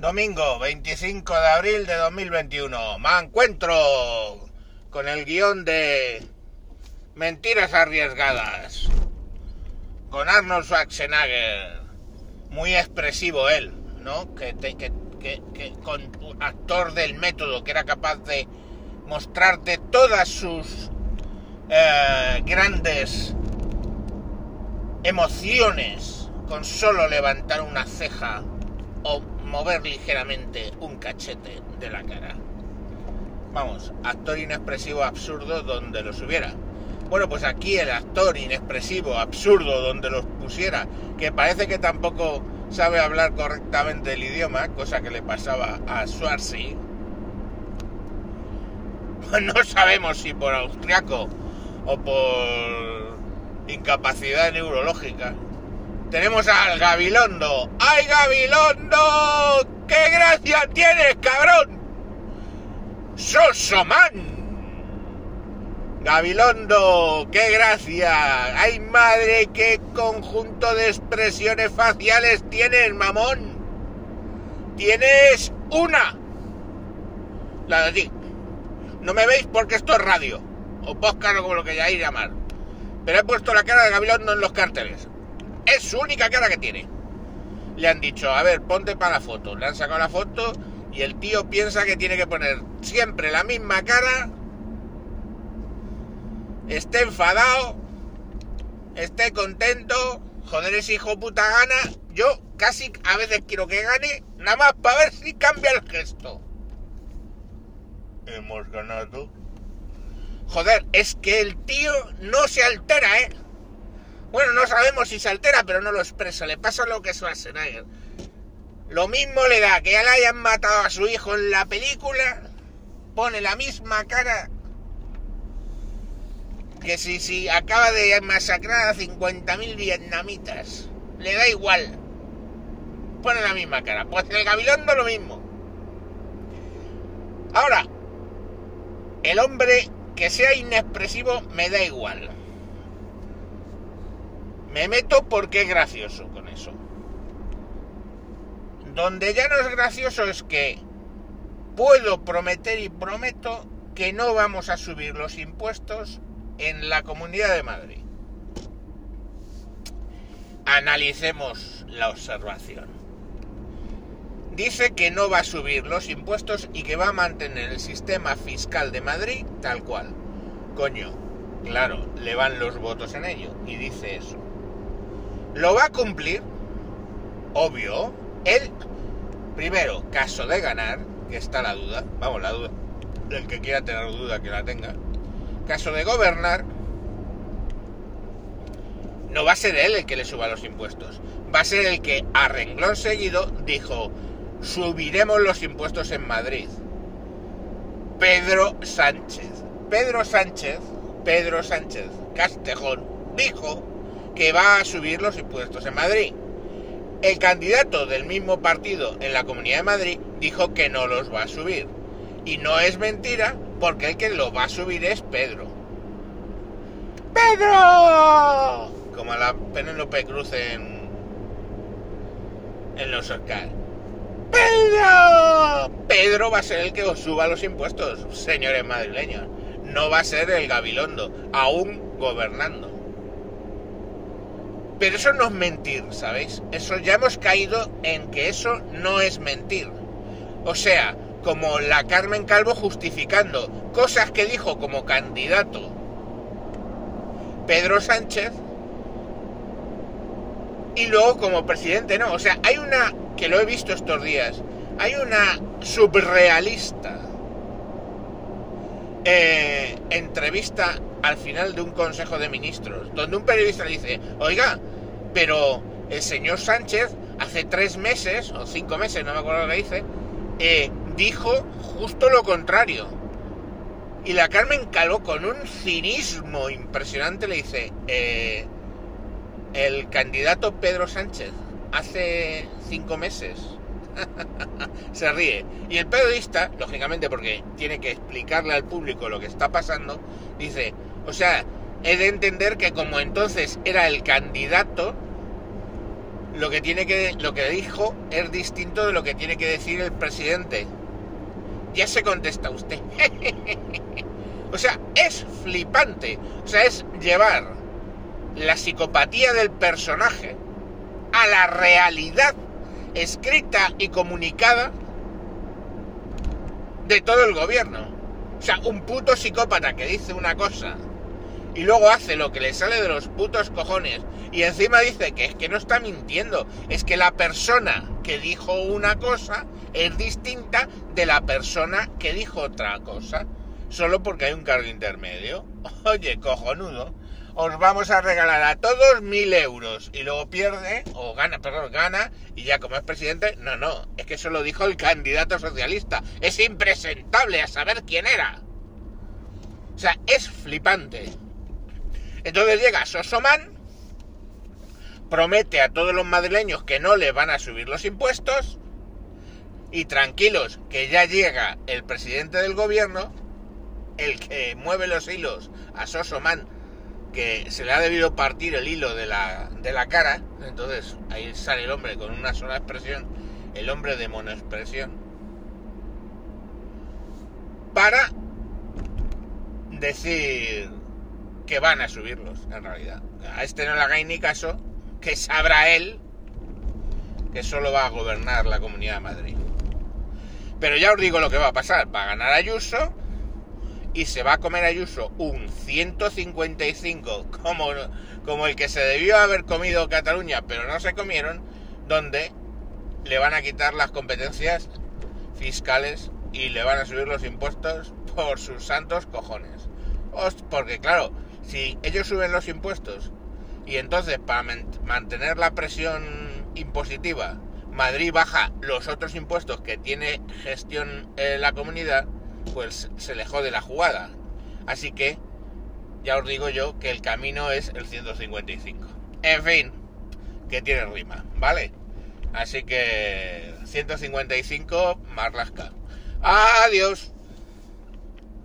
Domingo 25 de abril de 2021. Me encuentro con el guion de Mentiras Arriesgadas. Con Arnold Schwarzenegger. Muy expresivo él, ¿no? Que, que con actor del método que era capaz de mostrarte todas sus eh, grandes emociones con solo levantar una ceja o mover ligeramente un cachete de la cara. Vamos, actor inexpresivo absurdo donde los hubiera. Bueno, pues aquí el actor inexpresivo absurdo donde los pusiera, que parece que tampoco sabe hablar correctamente el idioma, cosa que le pasaba a Schwarzy. No sabemos si por austriaco o por incapacidad neurológica. Tenemos al Gabilondo. ¡Ay, Gabilondo! ¡Qué gracia tienes, cabrón! ¡Sosomán! Gabilondo, qué gracia. ¡Ay, madre, qué conjunto de expresiones faciales tienes, mamón! Tienes una. La de ti. No me veis porque esto es radio. O podcast o como lo que queráis llamar. Pero he puesto la cara de Gabilondo en los carteles. Es su única cara que tiene. Le han dicho, a ver, ponte para la foto. Le han sacado la foto y el tío piensa que tiene que poner siempre la misma cara. Esté enfadado. Esté contento. Joder, ese hijo puta gana. Yo casi a veces quiero que gane. Nada más para ver si cambia el gesto. Hemos ganado. Joder, es que el tío no se altera, ¿eh? Bueno, no sabemos si se altera, pero no lo expresa. Le pasa lo que Schwarzenegger. Lo mismo le da que ya le hayan matado a su hijo en la película. Pone la misma cara que si, si acaba de masacrar a 50.000 vietnamitas. Le da igual. Pone la misma cara. Pues el Gabilondo lo mismo. Ahora, el hombre que sea inexpresivo me da igual. Me meto porque es gracioso con eso. Donde ya no es gracioso es que puedo prometer y prometo que no vamos a subir los impuestos en la Comunidad de Madrid. Analicemos la observación. Dice que no va a subir los impuestos y que va a mantener el sistema fiscal de Madrid tal cual. Coño, claro, le van los votos en ello y dice eso. ¿Lo va a cumplir? Obvio. Él, primero, caso de ganar, que está la duda, vamos, la duda, el que quiera tener duda que la tenga. Caso de gobernar, no va a ser él el que le suba los impuestos. Va a ser el que a renglón seguido dijo, subiremos los impuestos en Madrid. Pedro Sánchez. Pedro Sánchez, Pedro Sánchez Castejón, dijo que va a subir los impuestos en Madrid. El candidato del mismo partido en la Comunidad de Madrid dijo que no los va a subir. Y no es mentira, porque el que lo va a subir es Pedro. ¡Pedro! Como la Penélope Cruz en, en los Oscar. ¡Pedro! Pedro va a ser el que os suba los impuestos, señores madrileños. No va a ser el Gabilondo, aún gobernando. Pero eso no es mentir, ¿sabéis? Eso ya hemos caído en que eso no es mentir. O sea, como la Carmen Calvo justificando cosas que dijo como candidato Pedro Sánchez y luego como presidente no. O sea, hay una, que lo he visto estos días, hay una subrealista eh, entrevista al final de un consejo de ministros, donde un periodista le dice, oiga, pero el señor Sánchez hace tres meses, o cinco meses, no me acuerdo lo que dice, eh, dijo justo lo contrario. Y la Carmen Calvo, con un cinismo impresionante, le dice, eh, el candidato Pedro Sánchez hace cinco meses se ríe. Y el periodista, lógicamente porque tiene que explicarle al público lo que está pasando, dice, o sea, he de entender que como entonces era el candidato, lo que tiene que lo que dijo es distinto de lo que tiene que decir el presidente. Ya se contesta usted. o sea, es flipante. O sea, es llevar la psicopatía del personaje a la realidad escrita y comunicada de todo el gobierno. O sea, un puto psicópata que dice una cosa y luego hace lo que le sale de los putos cojones. Y encima dice que es que no está mintiendo, es que la persona que dijo una cosa es distinta de la persona que dijo otra cosa, solo porque hay un cargo intermedio. Oye, cojonudo, os vamos a regalar a todos mil euros. Y luego pierde, o gana, perdón, gana, y ya como es presidente, no, no, es que eso lo dijo el candidato socialista, es impresentable a saber quién era. O sea, es flipante. Entonces llega Sosoman, promete a todos los madrileños que no le van a subir los impuestos y tranquilos que ya llega el presidente del gobierno, el que mueve los hilos a Sosoman, que se le ha debido partir el hilo de la, de la cara, entonces ahí sale el hombre con una sola expresión, el hombre de monoexpresión, para decir que van a subirlos, en realidad. A este no le hagáis ni caso, que sabrá él que solo va a gobernar la Comunidad de Madrid. Pero ya os digo lo que va a pasar. Va a ganar Ayuso y se va a comer Ayuso un 155 como, como el que se debió haber comido Cataluña, pero no se comieron, donde le van a quitar las competencias fiscales y le van a subir los impuestos por sus santos cojones. Porque claro, si ellos suben los impuestos y entonces para mantener la presión impositiva Madrid baja los otros impuestos que tiene gestión en la comunidad, pues se le jode la jugada. Así que ya os digo yo que el camino es el 155. En fin, que tiene rima, ¿vale? Así que 155 más Adiós.